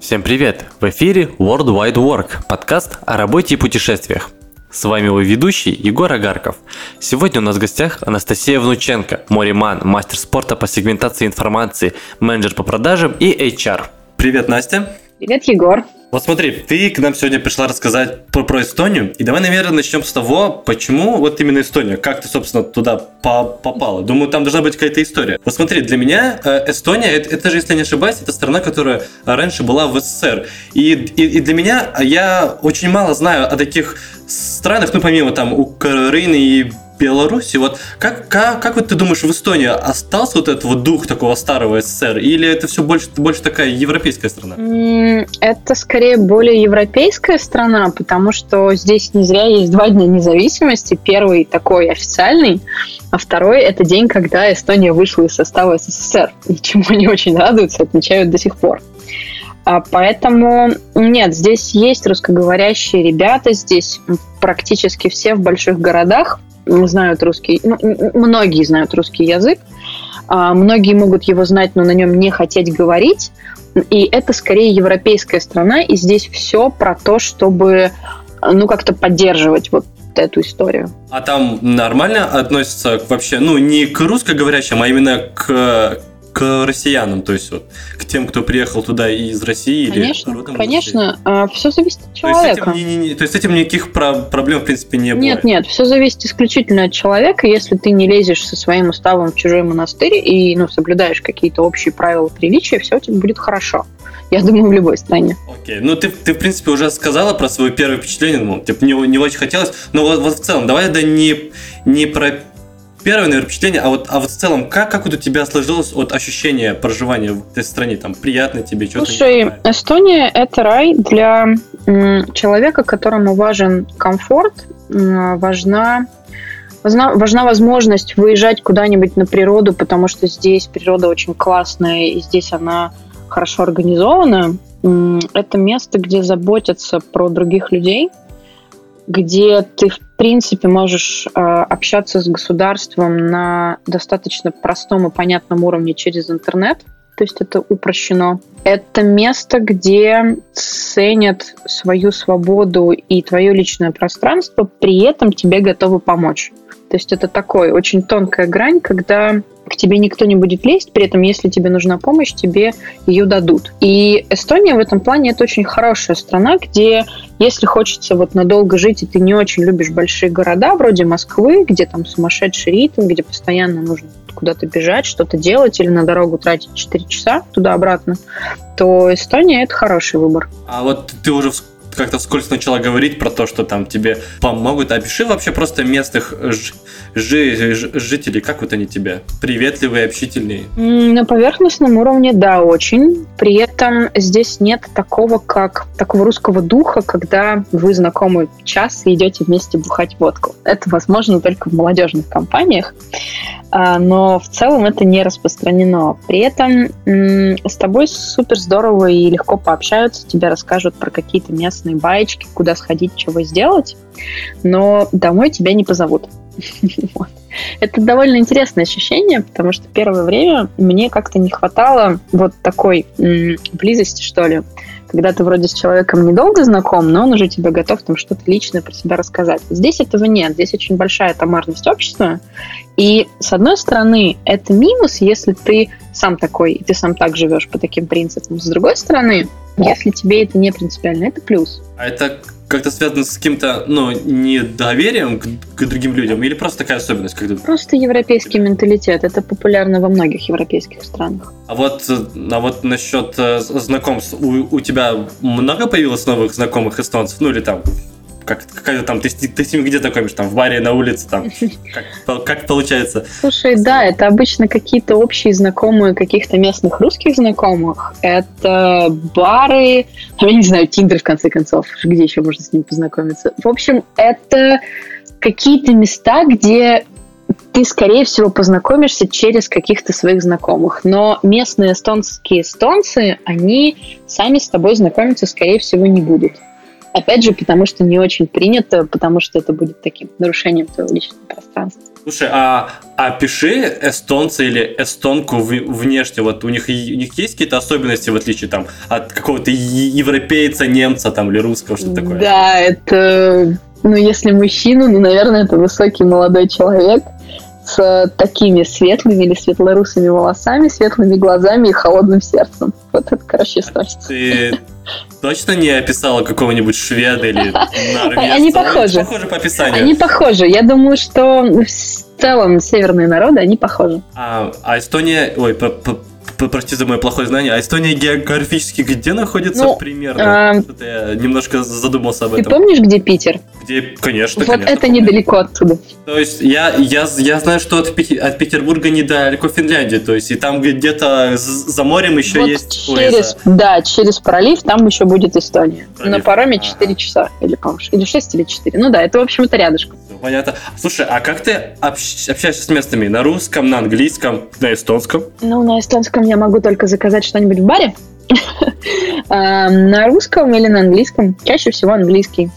Всем привет! В эфире World Wide Work, подкаст о работе и путешествиях. С вами его ведущий Егор Агарков. Сегодня у нас в гостях Анастасия Внученко, мориман, мастер спорта по сегментации информации, менеджер по продажам и HR. Привет, Настя! Привет, Егор! Вот смотри, ты к нам сегодня пришла рассказать про, про Эстонию. И давай, наверное, начнем с того, почему вот именно Эстония. Как ты, собственно, туда по попала? Думаю, там должна быть какая-то история. Вот смотри, для меня э, Эстония, это, это же, если не ошибаюсь, это страна, которая раньше была в СССР. И, и, и для меня, я очень мало знаю о таких странах, ну, помимо там Украины и Беларуси. Вот как, как, как вот ты думаешь, в Эстонии остался вот этот вот дух такого старого СССР? Или это все больше, больше такая европейская страна? Это скорее более европейская страна, потому что здесь не зря есть два дня независимости. Первый такой официальный, а второй – это день, когда Эстония вышла из состава СССР. И чему они очень радуются, отмечают до сих пор. А поэтому нет, здесь есть русскоговорящие ребята, здесь практически все в больших городах знают русский, ну, многие знают русский язык, а многие могут его знать, но на нем не хотеть говорить. И это скорее европейская страна, и здесь все про то, чтобы ну как-то поддерживать вот эту историю. А там нормально относятся вообще, ну, не к русскоговорящим, а именно к к россиянам, то есть вот к тем, кто приехал туда из России конечно, или родом Конечно, а, все зависит от человека. То есть, этим, не, не, то есть этим никаких про проблем в принципе не было? Нет, нет, все зависит исключительно от человека. Если ты не лезешь со своим уставом в чужой монастырь и ну, соблюдаешь какие-то общие правила приличия, все у тебя будет хорошо. Я думаю, в любой стране. Окей, ну ты, ты в принципе уже сказала про свое первое впечатление, ну, типа, не, не очень хотелось, но вот, вот в целом, давай да не, не про первое, наверное, впечатление, а вот, а вот в целом, как, как вот у тебя сложилось вот ощущение проживания в этой стране? Там приятно тебе, что-то Слушай, Эстония – это рай для человека, которому важен комфорт, важна Важна, важна возможность выезжать куда-нибудь на природу, потому что здесь природа очень классная, и здесь она хорошо организована. Это место, где заботятся про других людей – где ты, в принципе, можешь э, общаться с государством на достаточно простом и понятном уровне через интернет. То есть это упрощено. Это место, где ценят свою свободу и твое личное пространство, при этом тебе готовы помочь. То есть это такой очень тонкая грань, когда к тебе никто не будет лезть, при этом, если тебе нужна помощь, тебе ее дадут. И Эстония в этом плане это очень хорошая страна, где, если хочется вот надолго жить, и ты не очень любишь большие города, вроде Москвы, где там сумасшедший ритм, где постоянно нужно куда-то бежать, что-то делать или на дорогу тратить 4 часа туда-обратно, то Эстония – это хороший выбор. А вот ты уже как-то вскользь начала говорить про то, что там тебе помогут. Опиши вообще просто местных жи жителей, как вот они тебе? Приветливые, общительные? На поверхностном уровне, да, очень. При этом здесь нет такого, как такого русского духа, когда вы знакомы час и идете вместе бухать водку. Это возможно только в молодежных компаниях, а, но в целом это не распространено. При этом с тобой супер здорово и легко пообщаются, тебе расскажут про какие-то местные баечки, куда сходить, чего сделать, но домой тебя не позовут. Это довольно интересное ощущение, потому что первое время мне как-то не хватало вот такой близости, что ли, когда ты вроде с человеком недолго знаком, но он уже тебе готов там что-то личное про себя рассказать. Здесь этого нет, здесь очень большая томарность общества, и с одной стороны это минус, если ты сам такой, и ты сам так живешь по таким принципам. С другой стороны, если тебе это не принципиально, это плюс. А это как-то связано с каким-то, ну, недоверием к, к другим людям или просто такая особенность? Когда... Просто европейский менталитет. Это популярно во многих европейских странах. А вот, а вот насчет э, знакомств, у, у тебя много появилось новых знакомых эстонцев? Ну или там как, как там, ты, ты с ними где знакомишь? Там в баре, на улице, там, как, как получается? Слушай, да, это обычно какие-то общие знакомые каких-то местных русских знакомых. Это бары, я не знаю, Тиндер, в конце концов, где еще можно с ним познакомиться. В общем, это какие-то места, где ты, скорее всего, познакомишься через каких-то своих знакомых. Но местные эстонские эстонцы, они сами с тобой знакомиться, скорее всего, не будут. Опять же, потому что не очень принято, потому что это будет таким нарушением твоего личного пространства. Слушай, а опиши эстонца или эстонку внешне. Вот у них, у них есть какие-то особенности, в отличие там от какого-то европейца, немца там или русского, что такое? Да, это... Ну, если мужчина, ну, наверное, это высокий молодой человек с такими светлыми или светлорусыми волосами, светлыми глазами и холодным сердцем. Вот это, короче, эстонец. Ты точно не описала какого-нибудь шведа или норвежца? Они похожи. Они похожи по описанию. Они похожи. Я думаю, что в целом северные народы, они похожи. А, а Эстония... Ой, прости за мое плохое знание, а Эстония географически где находится ну, примерно? А... Я немножко задумался об этом. Ты помнишь, где Питер? Где, конечно, Вот конечно, это помню. недалеко оттуда. То есть я, я, я знаю, что от, от Петербурга недалеко Финляндия, то есть и там где-то за морем еще вот есть через, Да, через пролив там еще будет Эстония. Пролив. На пароме 4 ага. часа, или, по или 6, или 4. Ну да, это, в общем, это рядышком. Понятно. Слушай, а как ты общ, общаешься с местными? На русском, на английском, на эстонском? Ну, на эстонском я могу только заказать что-нибудь в баре. На русском или на английском? Чаще всего английский.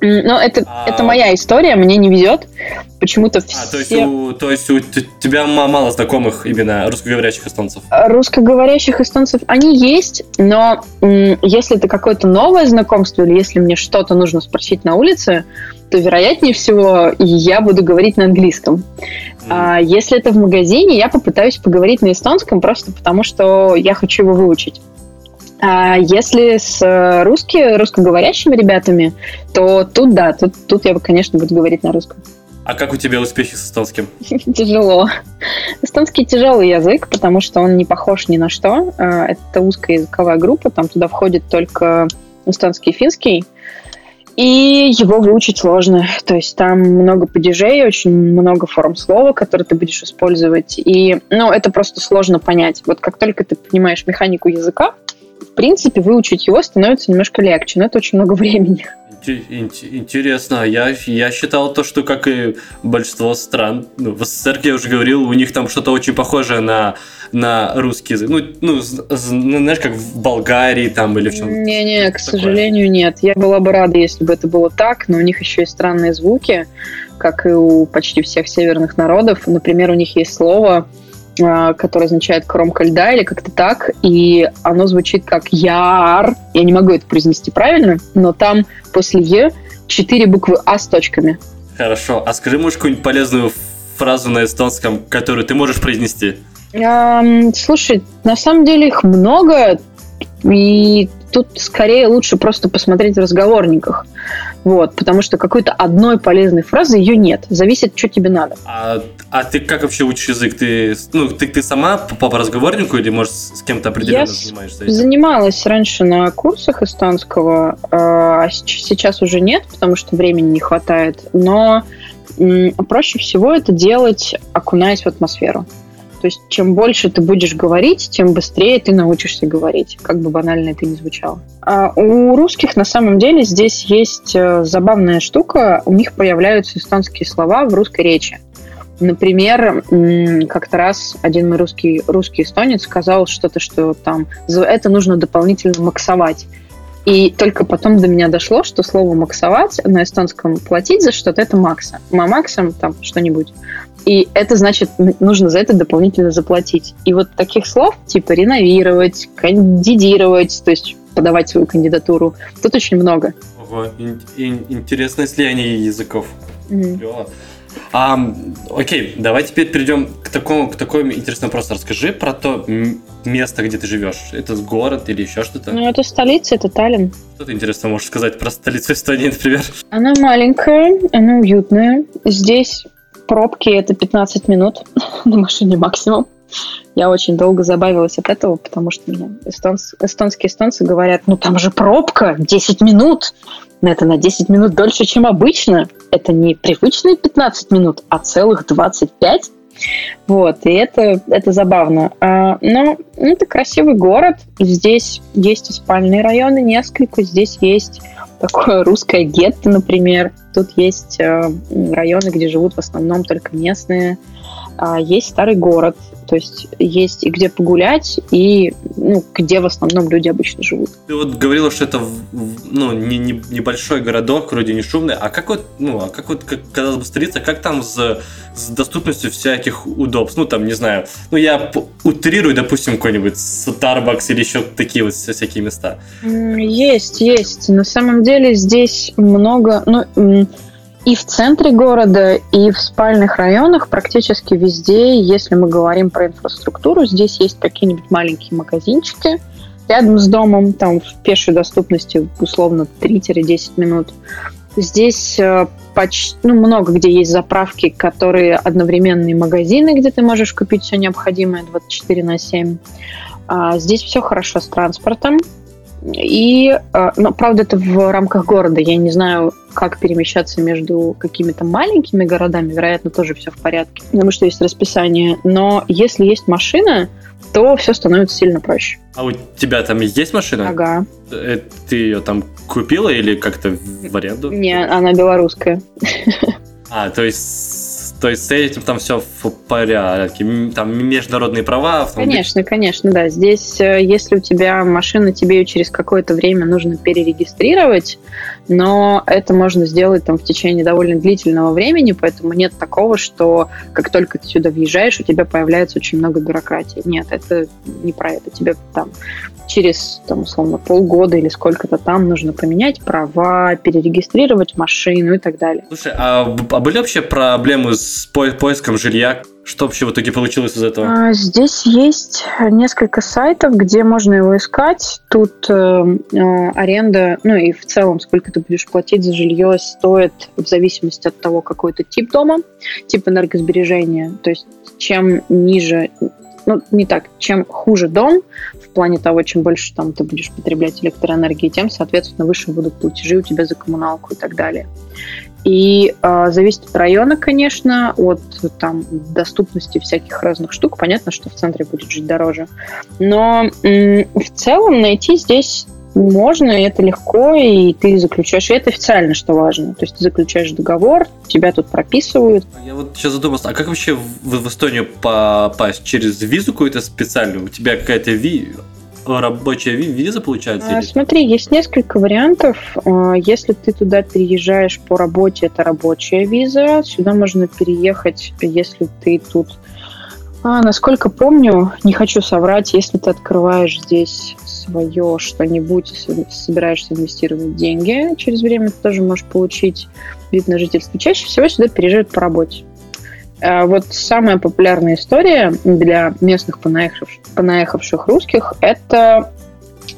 Но это, а... это моя история, мне не везет. Почему-то все... А, то есть, у, то есть у тебя мало знакомых именно русскоговорящих эстонцев? Русскоговорящих эстонцев, они есть, но если это какое-то новое знакомство, или если мне что-то нужно спросить на улице, то, вероятнее всего, я буду говорить на английском. Mm. А если это в магазине, я попытаюсь поговорить на эстонском, просто потому что я хочу его выучить. А если с э, русски, русскоговорящими ребятами, то тут да, тут, тут я, конечно, буду говорить на русском. А как у тебя успехи с эстонским? Тяжело. Эстонский тяжелый язык, потому что он не похож ни на что. А, это узкая языковая группа, там туда входит только эстонский и финский. И его выучить сложно. То есть там много падежей, очень много форм слова, которые ты будешь использовать. И, ну, это просто сложно понять. Вот как только ты понимаешь механику языка, в принципе, выучить его становится немножко легче, но это очень много времени. Интересно, я, я считал то, что как и большинство стран, ну, в СССР я уже говорил, у них там что-то очень похожее на, на русский язык. Ну, ну, знаешь, как в Болгарии там или в чем-то. Не-не, к такое. сожалению, нет. Я была бы рада, если бы это было так, но у них еще есть странные звуки, как и у почти всех северных народов. Например, у них есть слово, а, которое означает кромка льда или как-то так, и оно звучит как яр. Я не могу это произнести правильно, но там после е четыре буквы а с точками. Хорошо. А скажи, можешь какую-нибудь полезную фразу на эстонском, которую ты можешь произнести? Um, слушай, на самом деле их много, и тут скорее лучше просто посмотреть в разговорниках. Вот, потому что какой-то одной полезной фразы ее нет. Зависит, что тебе надо. А, а ты как вообще учишь язык? Ты, ну, ты, ты сама по, по разговорнику или, может, с кем-то определенно Я занимаешься? Этим? занималась раньше на курсах эстонского, а сейчас уже нет, потому что времени не хватает. Но проще всего это делать, окунаясь в атмосферу. То есть чем больше ты будешь говорить, тем быстрее ты научишься говорить, как бы банально это ни звучало. А у русских на самом деле здесь есть э, забавная штука, у них появляются эстонские слова в русской речи. Например, как-то раз один мой русский, русский эстонец сказал что-то, что там это нужно дополнительно максовать. И только потом до меня дошло, что слово «максовать» на эстонском «платить за что-то» — это «макса». «Мамаксом» там что-нибудь. И это значит, нужно за это дополнительно заплатить. И вот таких слов, типа реновировать, кандидировать, то есть подавать свою кандидатуру, тут очень много. Ого, ин- ин- интересное слияние языков. Mm-hmm. А, окей, давай теперь перейдем к такому, к такому интересному вопросу. Расскажи про то место, где ты живешь. Это город или еще что-то? Ну, это столица, это Таллин. Что ты интересно можешь сказать про столицу Эстонии, например? Она маленькая, она уютная. Здесь пробки это 15 минут на машине максимум. Я очень долго забавилась от этого, потому что ну, эстонс, эстонские эстонцы говорят, ну там же пробка, 10 минут. Но это на 10 минут дольше, чем обычно. Это не привычные 15 минут, а целых 25. Вот, и это, это забавно. А, но это красивый город. Здесь есть спальные районы несколько. Здесь есть такое русское гетто, например. Тут есть э, районы, где живут в основном только местные. А есть старый город, то есть есть и где погулять, и ну, где в основном люди обычно живут. Ты вот говорила, что это ну, не, не, небольшой городок, вроде не шумный, а как вот, ну, а как вот, как, казалось бы, столица, как там с, с доступностью всяких удобств? Ну, там, не знаю, ну, я утрирую, допустим, какой-нибудь Starbucks или еще такие вот всякие места. Есть, есть. На самом деле здесь много, ну, и в центре города, и в спальных районах практически везде, если мы говорим про инфраструктуру, здесь есть какие-нибудь маленькие магазинчики рядом с домом, там в пешей доступности условно 3-10 минут. Здесь э, почти, ну, много где есть заправки, которые одновременные магазины, где ты можешь купить все необходимое 24 на 7. А здесь все хорошо с транспортом. И, э, ну, правда, это в рамках города. Я не знаю, как перемещаться между какими-то маленькими городами. Вероятно, тоже все в порядке, потому что есть расписание. Но если есть машина, то все становится сильно проще. А у тебя там есть машина? Ага. Э, ты ее там купила или как-то в аренду? Не, она белорусская. А, то есть то есть с этим там все в порядке. Там международные права. Конечно, конечно, да. Здесь, э, если у тебя машина, тебе ее через какое-то время нужно перерегистрировать, но это можно сделать там в течение довольно длительного времени, поэтому нет такого, что как только ты сюда въезжаешь, у тебя появляется очень много бюрократии. Нет, это не про это. Тебе там через, там, условно, полгода или сколько-то там нужно поменять права, перерегистрировать машину и так далее. Слушай, а, а были вообще проблемы с по поиском жилья? Что вообще в итоге получилось из этого? А, здесь есть несколько сайтов, где можно его искать. Тут э, э, аренда, ну и в целом, сколько ты будешь платить за жилье, стоит в зависимости от того, какой это тип дома, тип энергосбережения. То есть чем ниже ну, не так, чем хуже дом, в плане того, чем больше там ты будешь потреблять электроэнергии, тем, соответственно, выше будут платежи у тебя за коммуналку и так далее. И э, зависит от района, конечно, от там доступности всяких разных штук. Понятно, что в центре будет жить дороже. Но м- в целом найти здесь можно, и это легко, и ты заключаешь, и это официально, что важно. То есть ты заключаешь договор, тебя тут прописывают. Я вот сейчас задумался, а как вообще в, в Эстонию попасть? Через визу какую-то специальную? У тебя какая-то ви рабочая виза получается? А, смотри, есть несколько вариантов. А, если ты туда переезжаешь по работе, это рабочая виза. Сюда можно переехать, если ты тут а, насколько помню, не хочу соврать, если ты открываешь здесь свое что-нибудь, собираешься инвестировать деньги, через время ты тоже можешь получить вид на жительство. Чаще всего сюда переезжают по работе. А вот самая популярная история для местных понаехавших, понаехавших русских – это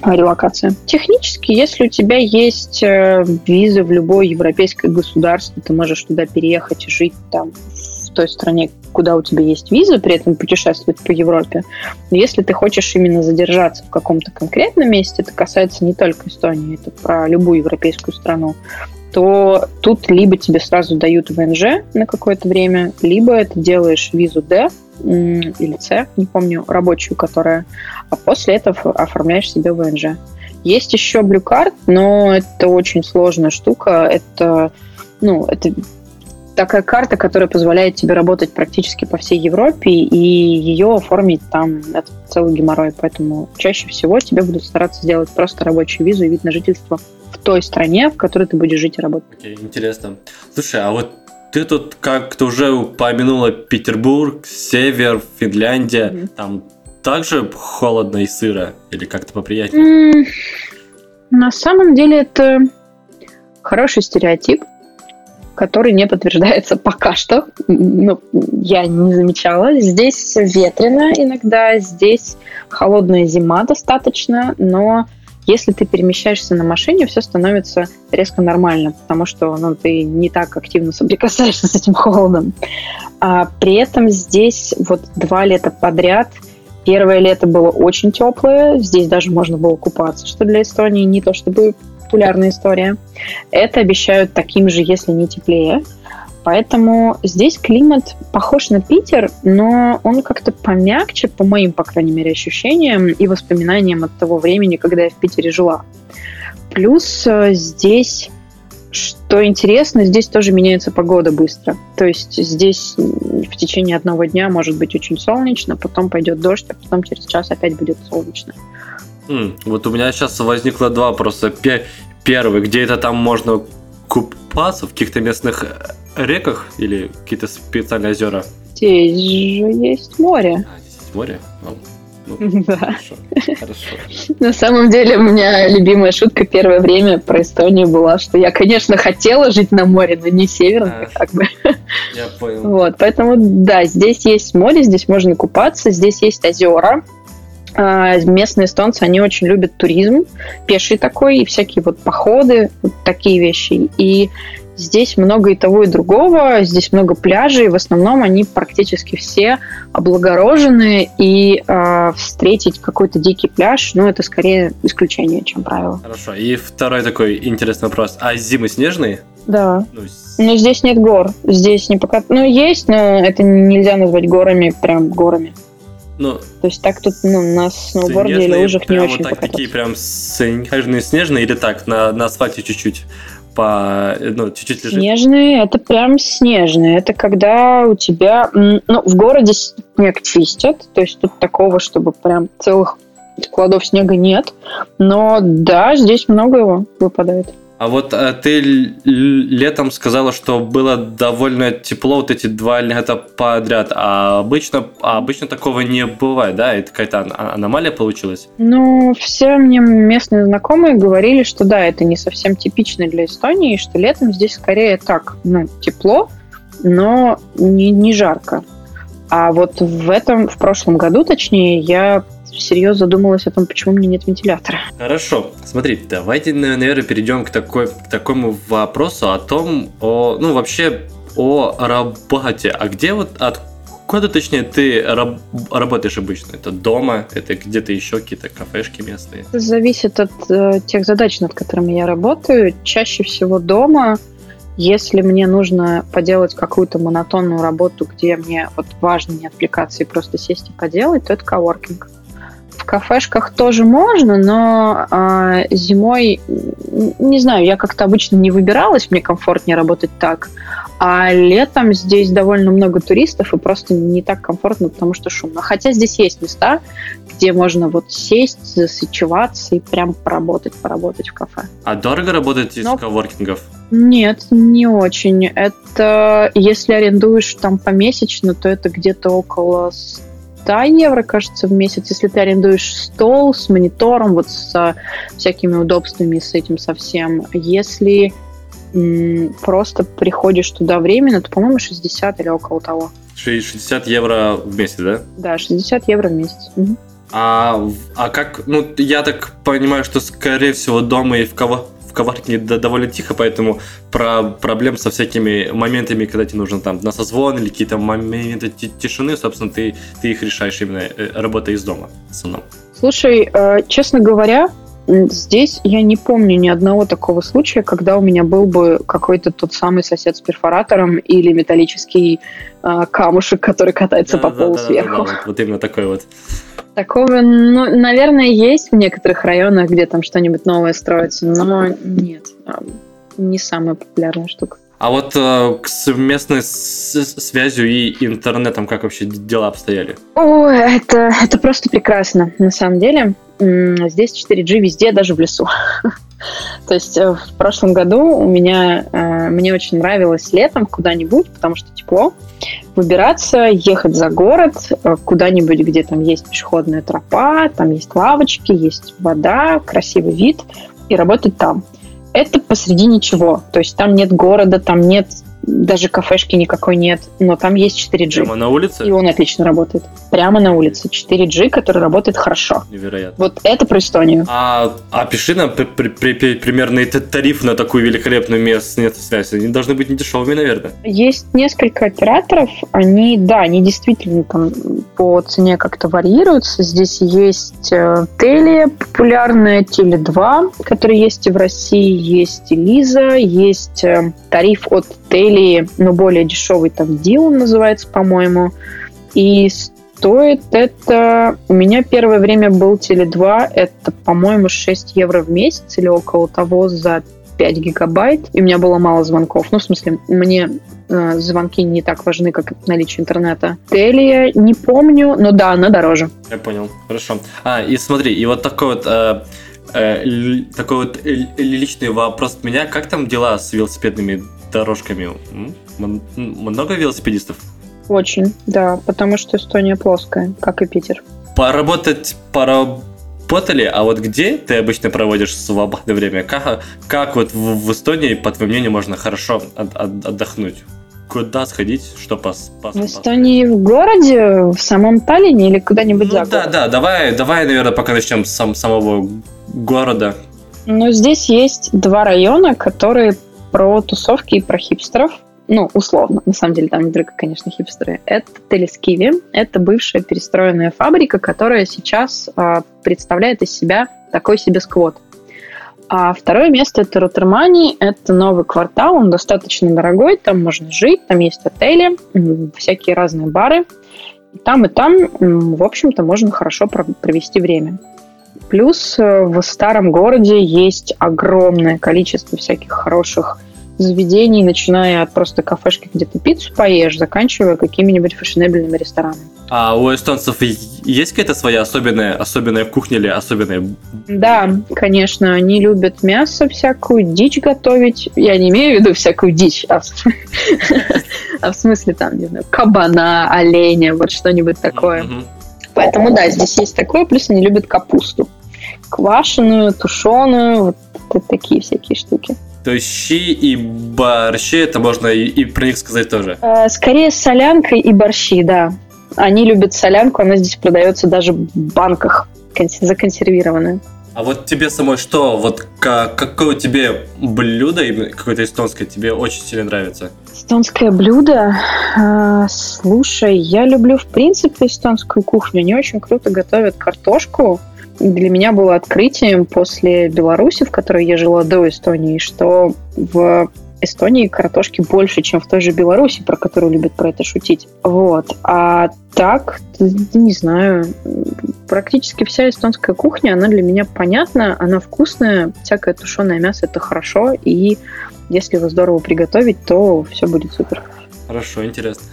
релокация. Технически, если у тебя есть э, виза в любое европейское государство, ты можешь туда переехать и жить там в той стране, куда у тебя есть виза, при этом путешествовать по Европе. Но если ты хочешь именно задержаться в каком-то конкретном месте, это касается не только Эстонии, это про любую европейскую страну, то тут либо тебе сразу дают ВНЖ на какое-то время, либо ты делаешь визу D или C, не помню, рабочую, которая, а после этого оформляешь себе ВНЖ. Есть еще Blue но это очень сложная штука. Это, ну, это такая карта, которая позволяет тебе работать практически по всей Европе, и ее оформить там это целый геморрой. Поэтому чаще всего тебе будут стараться сделать просто рабочую визу и вид на жительство в той стране, в которой ты будешь жить и работать. Okay, интересно. Слушай, а вот ты тут как-то уже упомянула Петербург, Север, Финляндия. Mm-hmm. Там также холодно и сыро? Или как-то поприятнее? Mm, на самом деле это хороший стереотип который не подтверждается пока что. Ну, я не замечала. Здесь ветрено иногда, здесь холодная зима достаточно, но если ты перемещаешься на машине, все становится резко нормально, потому что ну, ты не так активно соприкасаешься с этим холодом. А при этом здесь вот два лета подряд Первое лето было очень теплое, здесь даже можно было купаться, что для Эстонии не то чтобы популярная история. Это обещают таким же, если не теплее. Поэтому здесь климат похож на Питер, но он как-то помягче, по моим, по крайней мере, ощущениям и воспоминаниям от того времени, когда я в Питере жила. Плюс э, здесь что интересно, здесь тоже меняется погода быстро. То есть здесь в течение одного дня может быть очень солнечно, потом пойдет дождь, а потом через час опять будет солнечно. Вот у меня сейчас возникло два вопроса. Пе- Первый, где это там можно купаться? В каких-то местных э, реках или какие-то специальные озера? Здесь же есть море. А, здесь есть море? Ну, Да. хорошо, хорошо. На самом деле, у меня любимая шутка первое время про Эстонию была, что я, конечно, хотела жить на море, но не северное, А. как бы. Я понял. Вот, поэтому, да, здесь есть море, здесь можно купаться, здесь есть озера. А, Местные эстонцы, они очень любят туризм, пеший такой, и всякие вот походы, вот такие вещи. И здесь много и того, и другого, здесь много пляжей, в основном они практически все облагорожены, и а, встретить какой-то дикий пляж, ну, это скорее исключение, чем правило. Хорошо. И второй такой интересный вопрос. А зимы снежные? Да. Ну, с- Но здесь нет гор. Здесь не пока... Ну, есть, но это нельзя назвать горами, прям горами. Ну, То есть так тут ну, на сноуборде или лыжах не очень вот так покататься. такие прям снежные снежные или так на, на асфальте чуть-чуть по ну чуть-чуть лежит. Снежные, это прям снежные. Это когда у тебя... Ну, в городе снег чистят, то есть тут такого, чтобы прям целых складов снега нет. Но да, здесь много его выпадает. А вот э, ты летом сказала, что было довольно тепло вот эти два лета подряд, а обычно, а обычно такого не бывает, да? Это какая-то ан- аномалия получилась? Ну, все мне местные знакомые говорили, что да, это не совсем типично для Эстонии, что летом здесь скорее так, ну, тепло, но не, не жарко. А вот в этом, в прошлом году, точнее, я всерьез задумалась о том, почему у меня нет вентилятора. Хорошо, смотри, давайте, на- наверное, перейдем к, такой, к такому вопросу о том, о, ну, вообще о работе. А где вот, откуда, точнее, ты раб- работаешь обычно? Это дома, это где-то еще какие-то кафешки местные? Это зависит от э, тех задач, над которыми я работаю. Чаще всего дома, если мне нужно поделать какую-то монотонную работу, где мне вот важно не отвлекаться и просто сесть и поделать, то это коворкинг. В кафешках тоже можно, но а, зимой, не знаю, я как-то обычно не выбиралась, мне комфортнее работать так. А летом здесь довольно много туристов, и просто не так комфортно, потому что шумно. Хотя здесь есть места, где можно вот сесть, засычеваться и прям поработать, поработать в кафе. А дорого работать из Но- коворкингов? Нет, не очень. Это если арендуешь там помесячно, то это где-то около 100 евро, кажется, в месяц. Если ты арендуешь стол с монитором, вот с всякими удобствами, с этим совсем. Если м, просто приходишь туда временно, то, по-моему, 60 или около того. Ши- 60 евро в месяц, да? Да, 60 евро в месяц. Мгм. А, а как, ну, я так понимаю, что, скорее всего, дома и в, кого, в коварке довольно тихо, поэтому про проблем со всякими моментами, когда тебе нужно там на созвон или какие-то моменты ти- тишины, собственно, ты, ты их решаешь именно э, работая из дома в основном. Слушай, э, честно говоря, здесь я не помню ни одного такого случая, когда у меня был бы какой-то тот самый сосед с перфоратором или металлический э, камушек, который катается по полу Да-да-да-да-да, сверху. вот, вот именно такой вот. Такого, ну, наверное, есть в некоторых районах, где там что-нибудь новое строится, но нет, э, не самая популярная штука. А вот э, к совместной связью и интернетом как вообще дела обстояли? О, это, это просто прекрасно, на самом деле. Здесь 4G везде, даже в лесу. То есть э, в прошлом году у меня, э, мне очень нравилось летом куда-нибудь, потому что тепло, выбираться, ехать за город, э, куда-нибудь, где там есть пешеходная тропа, там есть лавочки, есть вода, красивый вид, и работать там. Это посреди ничего. То есть там нет города, там нет даже кафешки никакой нет, но там есть 4G. Прямо на улице? И он отлично работает. Прямо на улице. 4G, который работает хорошо. Невероятно. Вот это про Эстонию. А, а пиши нам при- при- при- при- примерный тариф на такую великолепную местную связь. Они должны быть не дешевыми, наверное. Есть несколько операторов. Они, да, они действительно там по цене как-то варьируются. Здесь есть э, Теле, популярная Теле2, который есть и в России. Есть и Лиза, есть э, тариф от Теле, но более дешевый, там Дилан называется, по-моему. И стоит это... У меня первое время был Теле2, это, по-моему, 6 евро в месяц или около того за 5 гигабайт, и у меня было мало звонков. Ну, в смысле, мне э, звонки не так важны, как наличие интернета. Телия не помню, но да, она дороже. Я понял, хорошо. А, и смотри, и вот такой вот... Э, э, такой вот личный вопрос от меня. Как там дела с велосипедными дорожками? М? Много велосипедистов? Очень, да, потому что Эстония плоская, как и Питер. Поработать, поработали, а вот где ты обычно проводишь свободное время? Как, как вот в, в Эстонии, по твоему мнению, можно хорошо от, от, отдохнуть? Куда сходить, что пос, пос, В Эстонии в городе, в самом Таллине или куда-нибудь ну, за Да, да, давай, давай, наверное, пока начнем с сам, самого города. Ну, здесь есть два района, которые про тусовки и про хипстеров ну, условно, на самом деле там не только, конечно, хипстеры, это Телескиви. Это бывшая перестроенная фабрика, которая сейчас а, представляет из себя такой себе сквот. А второе место это Роттермани, это новый квартал, он достаточно дорогой, там можно жить, там есть отели, всякие разные бары. И там и там, в общем-то, можно хорошо провести время. Плюс э, в старом городе есть огромное количество всяких хороших заведений, начиная от просто кафешки, где ты пиццу поешь, заканчивая какими-нибудь фешенебельными ресторанами. А у эстонцев есть какая-то своя особенная, особенная кухня или особенная... Да, конечно, они любят мясо, всякую дичь готовить. Я не имею в виду всякую дичь, а в, а смысле там, не знаю, кабана, оленя, вот что-нибудь такое. Поэтому да, здесь есть такое, плюс они любят капусту. Квашеную, тушеную, вот такие всякие штуки. То есть щи и борщи, это можно и, и про них сказать тоже? Э, скорее с солянкой и борщи, да. Они любят солянку, она здесь продается даже в банках законсервированная. А вот тебе самой что, вот как, какое тебе блюдо, какое-то эстонское, тебе очень сильно нравится? Эстонское блюдо? Э, слушай, я люблю в принципе эстонскую кухню. Они очень круто готовят картошку для меня было открытием после Беларуси, в которой я жила до Эстонии, что в Эстонии картошки больше, чем в той же Беларуси, про которую любят про это шутить. Вот. А так, не знаю, практически вся эстонская кухня, она для меня понятна, она вкусная, всякое тушеное мясо это хорошо, и если его здорово приготовить, то все будет супер. Хорошо, интересно.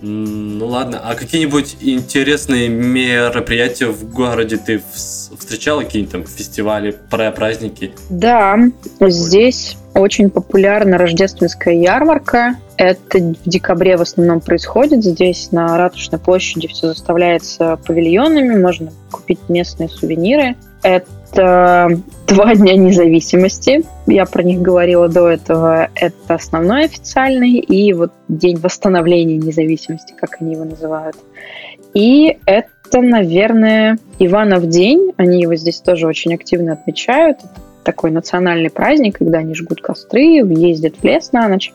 Ну ладно, а какие-нибудь интересные мероприятия в городе ты встречала? Какие-нибудь там фестивали, праздники? Да, здесь очень популярна рождественская ярмарка. Это в декабре в основном происходит. Здесь на Ратушной площади все заставляется павильонами, можно купить местные сувениры. Это два дня независимости. Я про них говорила до этого. Это основной официальный и вот день восстановления независимости, как они его называют. И это, наверное, Иванов день. Они его здесь тоже очень активно отмечают. Это такой национальный праздник, когда они жгут костры, ездят в лес на ночь.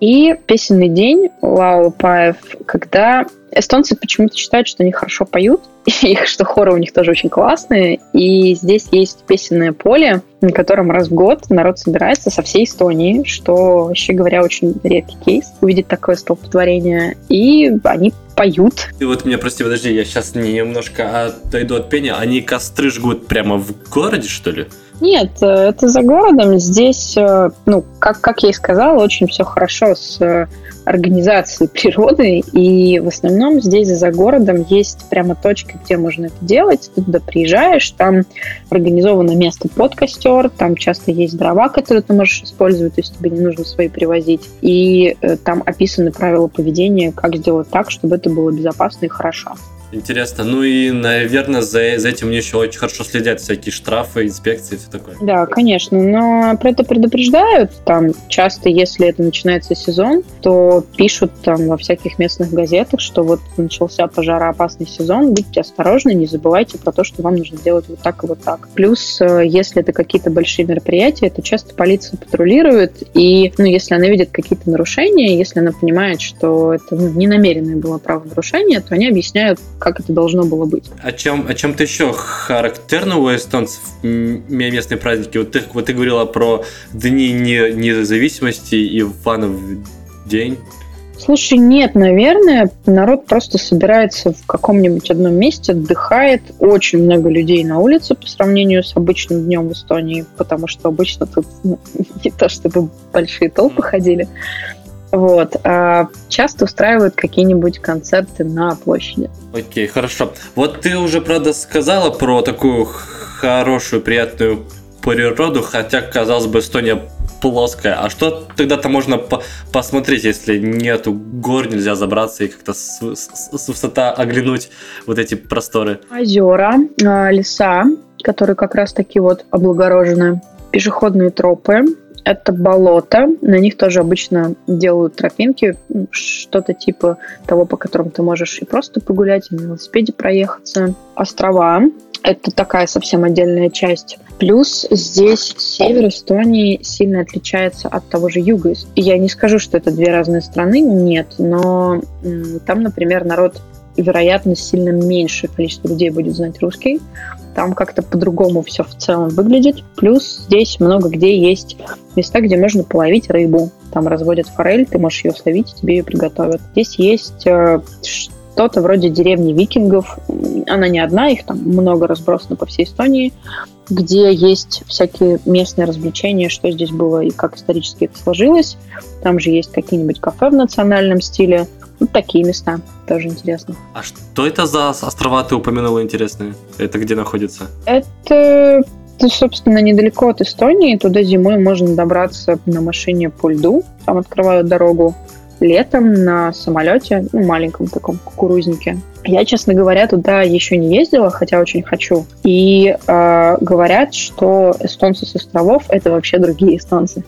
И песенный день Лао Паев, когда эстонцы почему-то считают, что они хорошо поют, и что хоры у них тоже очень классные. И здесь есть песенное поле, на котором раз в год народ собирается со всей Эстонии, что, вообще говоря, очень редкий кейс увидеть такое столпотворение. И они поют. Ты вот меня, прости, подожди, я сейчас немножко отойду от пения. Они костры жгут прямо в городе, что ли? Нет, э, это за городом. Здесь, э, ну, как, как я и сказала, очень все хорошо с э, организацией природы, и в основном здесь за городом есть прямо точки, где можно это делать. Ты туда приезжаешь, там организовано место под костер, там часто есть дрова, которые ты можешь использовать, то есть тебе не нужно свои привозить. И там описаны правила поведения, как сделать так, чтобы это было безопасно и хорошо. Интересно. Ну и, наверное, за, за этим мне еще очень хорошо следят всякие штрафы, инспекции и все такое. Да, конечно. Но про это предупреждают. Там часто, если это начинается сезон, то пишут там во всяких местных газетах, что вот начался пожароопасный сезон, будьте осторожны, не забывайте про то, что вам нужно делать вот так и вот так. Плюс, э, если это какие-то большие мероприятия, то часто полиция патрулирует, и ну, если она видит какие-то нарушения, если она понимает, что это ну, ненамеренное было правонарушение, то они объясняют, как это должно было быть. О чем, о чем-то еще характерно у эстонцев местные праздники? Вот ты, вот ты говорила про дни независимости и Иванов день. Слушай, нет, наверное, народ просто собирается в каком-нибудь одном месте, отдыхает. Очень много людей на улице по сравнению с обычным днем в Эстонии, потому что обычно тут ну, не то чтобы большие толпы ходили. Вот. А часто устраивают какие-нибудь концерты на площади. Окей, хорошо. Вот ты уже, правда, сказала про такую хорошую, приятную природу, хотя, казалось бы, Эстония плоская. А что тогда-то можно по посмотреть, если нету гор, нельзя забраться и как-то с, с, с высота оглянуть вот эти просторы? Озера, а, леса, которые как раз таки вот облагорожены, пешеходные тропы, это болото, на них тоже обычно делают тропинки, что-то типа того, по которым ты можешь и просто погулять, и на велосипеде проехаться. Острова, это такая совсем отдельная часть. Плюс здесь север Эстонии сильно отличается от того же юга. Я не скажу, что это две разные страны, нет, но там, например, народ вероятно, сильно меньшее количество людей будет знать русский. Там как-то по-другому все в целом выглядит. Плюс здесь много где есть места, где можно половить рыбу. Там разводят форель, ты можешь ее словить, тебе ее приготовят. Здесь есть э, что-то вроде деревни викингов. Она не одна, их там много разбросано по всей Эстонии, где есть всякие местные развлечения, что здесь было и как исторически это сложилось. Там же есть какие-нибудь кафе в национальном стиле. Вот такие места тоже интересно. А что это за острова ты упомянула интересные? Это где находится? Это собственно, недалеко от Эстонии. Туда зимой можно добраться на машине по льду. Там открывают дорогу летом на самолете, ну, маленьком таком кукурузнике. Я, честно говоря, туда еще не ездила, хотя очень хочу. И э, говорят, что эстонцы с островов это вообще другие эстонцы.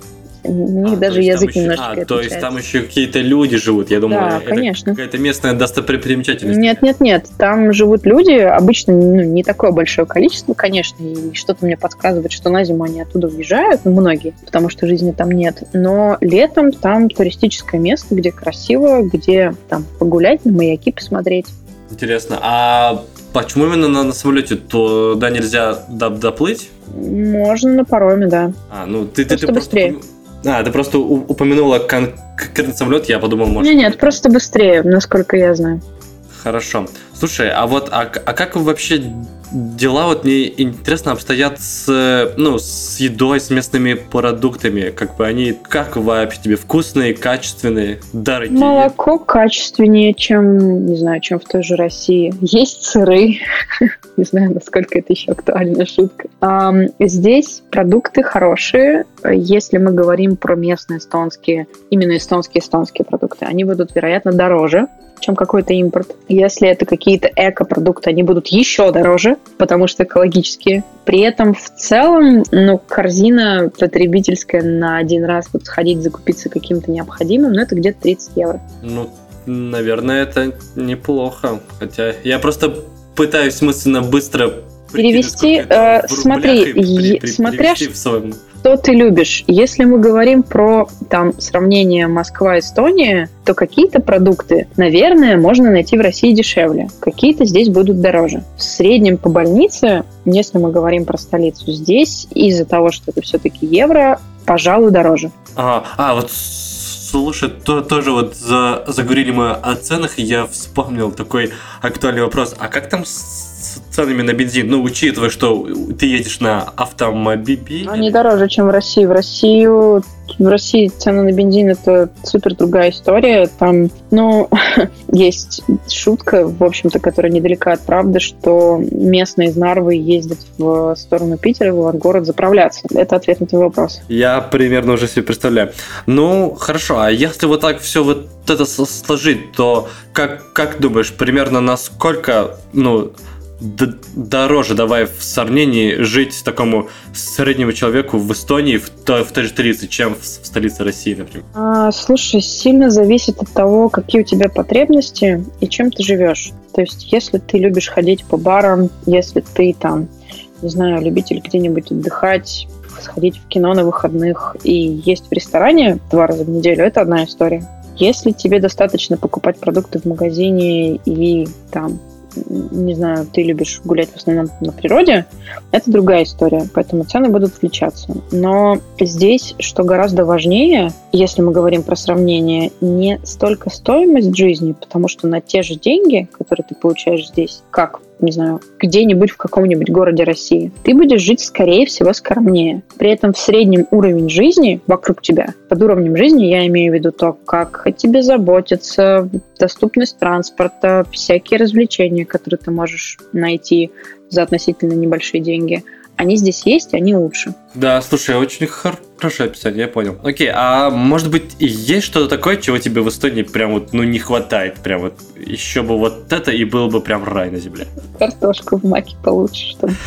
У них а, даже язык еще, немножечко А, то есть там еще какие-то люди живут, я думаю, да, это конечно. какая-то местная достопримечательность. Нет, нет, нет, там живут люди, обычно ну, не такое большое количество, конечно, и что-то мне подсказывает, что на зиму они оттуда уезжают, ну, многие, потому что жизни там нет, но летом там туристическое место, где красиво, где там погулять, на маяки посмотреть. Интересно, а Почему именно на, на самолете? Туда нельзя доплыть? Можно на пароме, да. А, ну ты, ты, ты, ты быстрее. А, ты просто упомянула конкретный самолет, я подумал, может... Нет, нет, просто быстрее, насколько я знаю. Хорошо. Слушай, а вот, а, а как вообще дела вот мне интересно обстоят с, ну, с едой, с местными продуктами. Как бы они, как вообще тебе, вкусные, качественные, дорогие? Молоко качественнее, чем, не знаю, чем в той же России. Есть сыры. не знаю, насколько это еще актуальная шутка. Здесь продукты хорошие. Если мы говорим про местные эстонские, именно эстонские-эстонские продукты, они будут, вероятно, дороже, чем какой-то импорт. Если это какие-то эко-продукты, они будут еще дороже, потому что экологические. При этом в целом, ну, корзина потребительская на один раз вот сходить закупиться каким-то необходимым, ну, это где-то 30 евро. Ну, наверное, это неплохо. Хотя я просто пытаюсь мысленно быстро перевести. Э, смотри, при, при, смотря в своем что ты любишь. Если мы говорим про там сравнение Москва-Эстония, то какие-то продукты, наверное, можно найти в России дешевле, какие-то здесь будут дороже. В среднем по больнице, если мы говорим про столицу, здесь из-за того, что это все-таки евро, пожалуй, дороже. А, а вот слушай, то, тоже вот за, заговорили мы о ценах, и я вспомнил такой актуальный вопрос. А как там с ценами на бензин, ну, учитывая, что ты едешь на автомобиле. Они дороже, чем в России. В Россию в России цены на бензин это супер другая история. Там, ну, есть шутка, в общем-то, которая недалека от правды, что местные из Нарвы ездят в сторону Питера, в город заправляться. Это ответ на твой вопрос. Я примерно уже себе представляю. Ну, хорошо, а если вот так все вот это сложить, то как, как думаешь, примерно насколько, ну, дороже, давай в сравнении, жить такому среднему человеку в Эстонии в, в той же столице, чем в, в столице России, например? А, слушай, сильно зависит от того, какие у тебя потребности и чем ты живешь. То есть, если ты любишь ходить по барам, если ты там, не знаю, любитель где-нибудь отдыхать, сходить в кино на выходных и есть в ресторане два раза в неделю, это одна история. Если тебе достаточно покупать продукты в магазине и там не знаю, ты любишь гулять в основном на природе, это другая история, поэтому цены будут отличаться. Но здесь, что гораздо важнее, если мы говорим про сравнение, не столько стоимость жизни, потому что на те же деньги, которые ты получаешь здесь, как не знаю, где-нибудь в каком-нибудь городе России, ты будешь жить, скорее всего, скромнее. При этом в среднем уровень жизни вокруг тебя, под уровнем жизни я имею в виду то, как о тебе заботиться, доступность транспорта, всякие развлечения, которые ты можешь найти за относительно небольшие деньги – они здесь есть, они лучше. Да, слушай, очень хорошее описание, я понял. Окей, а может быть и есть что-то такое, чего тебе в Эстонии прям вот, ну, не хватает? Прям вот еще бы вот это, и был бы прям рай на земле. Картошку в маке получше, чтобы...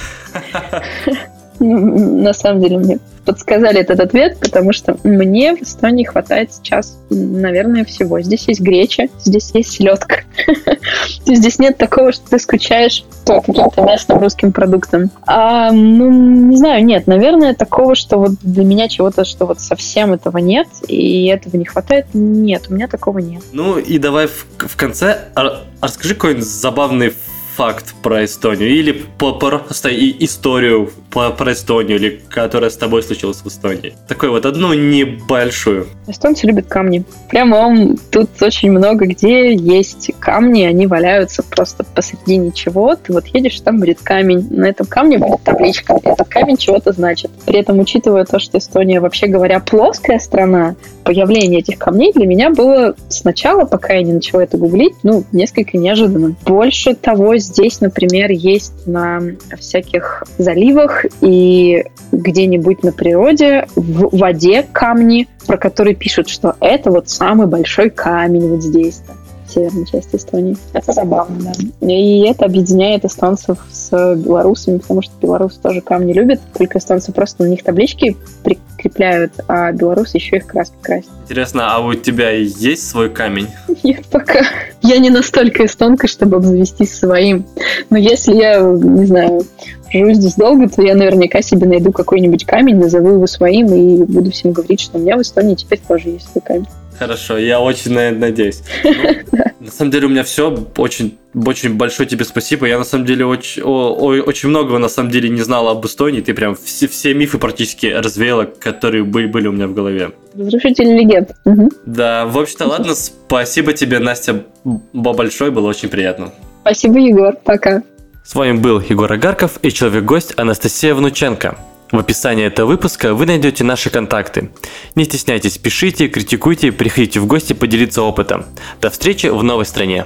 На самом деле мне подсказали этот ответ, потому что мне в Эстонии хватает сейчас, наверное, всего. Здесь есть греча, здесь есть селедка. Здесь нет такого, что ты скучаешь по каким-то местным русским продуктам. А, ну, не знаю, нет, наверное, такого, что вот для меня чего-то, что вот совсем этого нет, и этого не хватает, нет, у меня такого нет. Ну и давай в, в конце а, расскажи какой-нибудь забавный факт про Эстонию или просто историю про, Эстонию, или которая с тобой случилась в Эстонии. Такой вот одну небольшую. Эстонцы любят камни. Прямо тут очень много где есть камни, они валяются просто посреди ничего. Ты вот едешь, там будет камень. На этом камне будет табличка. Этот камень чего-то значит. При этом, учитывая то, что Эстония, вообще говоря, плоская страна, появление этих камней для меня было сначала, пока я не начала это гуглить, ну, несколько неожиданным. Больше того, здесь, например, есть на всяких заливах и где-нибудь на природе в воде камни, про которые пишут, что это вот самый большой камень вот здесь. -то северной части Эстонии. Это забавно, да. И это объединяет эстонцев с белорусами, потому что белорусы тоже камни любят, только эстонцы просто на них таблички прикрепляют, а белорусы еще их краской красят. Интересно, а у тебя есть свой камень? Нет, пока. Я не настолько эстонка, чтобы обзавестись своим. Но если я, не знаю, живу здесь долго, то я наверняка себе найду какой-нибудь камень, назову его своим и буду всем говорить, что у меня в Эстонии теперь тоже есть свой камень. Хорошо, я очень надеюсь. На самом деле у меня все. Очень, очень большое тебе спасибо. Я на самом деле очень, очень многого на самом деле не знал об Эстонии. Ты прям все, все мифы практически развеяла, которые были, были у меня в голове. Разрушитель легенд. Да, в общем-то, ладно. Спасибо тебе, Настя, большое. Было очень приятно. Спасибо, Егор. Пока. С вами был Егор Агарков и человек-гость Анастасия Внученко. В описании этого выпуска вы найдете наши контакты. Не стесняйтесь, пишите, критикуйте, приходите в гости поделиться опытом. До встречи в новой стране.